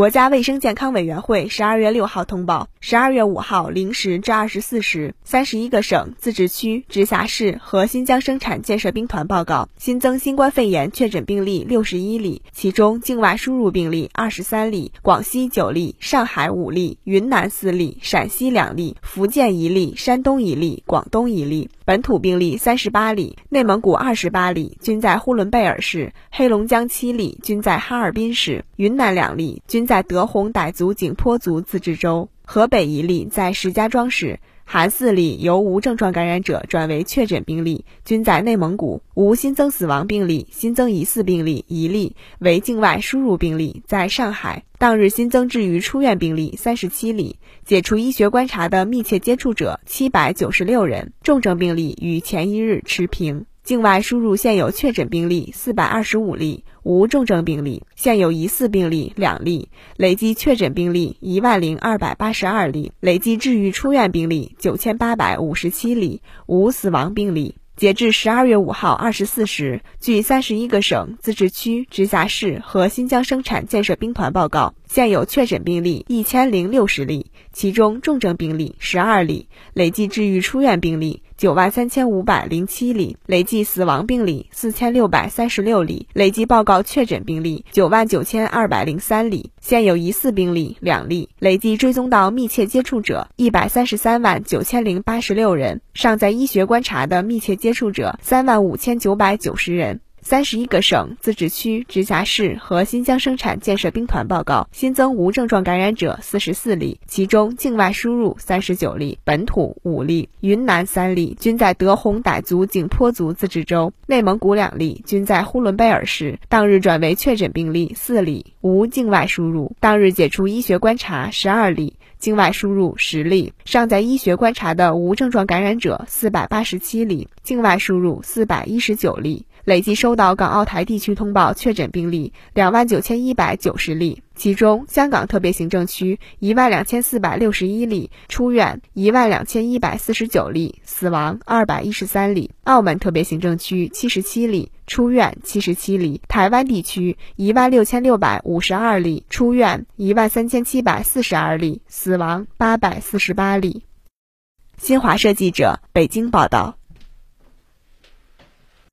国家卫生健康委员会十二月六号通报：十二月五号零时至二十四时，三十一个省、自治区、直辖市和新疆生产建设兵团报告新增新冠肺炎确诊病例六十一例，其中境外输入病例二十三例，广西九例，上海五例，云南四例，陕西两例，福建一例，山东一例，广东一例。本土病例三十八例，内蒙古二十八例，均在呼伦贝尔市；黑龙江七例，均在哈尔滨市；云南两例，均在德宏傣族景颇族自治州；河北一例在石家庄市。含四例由无症状感染者转为确诊病例，均在内蒙古，无新增死亡病例，新增疑似病例一例，为境外输入病例，在上海。当日新增治愈出院病例三十七例，解除医学观察的密切接触者七百九十六人，重症病例与前一日持平。境外输入现有确诊病例四百二十五例，无重症病例；现有疑似病例两例，累计确诊病例一万零二百八十二例，累计治愈出院病例九千八百五十七例，无死亡病例。截至十二月五号二十四时，据三十一个省、自治区、直辖市和新疆生产建设兵团报告，现有确诊病例一千零六十例，其中重症病例十二例，累计治愈出院病例九万三千五百零七例，累计死亡病例四千六百三十六例，累计报告确诊病例九万九千二百零三例，现有疑似病例两例，累计追踪到密切接触者一百三十三万九千零八十六人，尚在医学观察的密切接触者三万五千九百九十人。三十一个省、自治区、直辖市和新疆生产建设兵团报告新增无症状感染者四十四例，其中境外输入三十九例，本土五例，云南三例，均在德宏傣族景颇族自治州；内蒙古两例，均在呼伦贝尔市。当日转为确诊病例四例，无境外输入。当日解除医学观察十二例，境外输入十例。尚在医学观察的无症状感染者四百八十七例，境外输入四百一十九例。累计收到港澳台地区通报确诊病例两万九千一百九十例，其中香港特别行政区一万两千四百六十一例，出院一万两千一百四十九例，死亡二百一十三例；澳门特别行政区七十七例，出院七十七例；台湾地区一万六千六百五十二例，出院一万三千七百四十二例，死亡八百四十八例。新华社记者北京报道。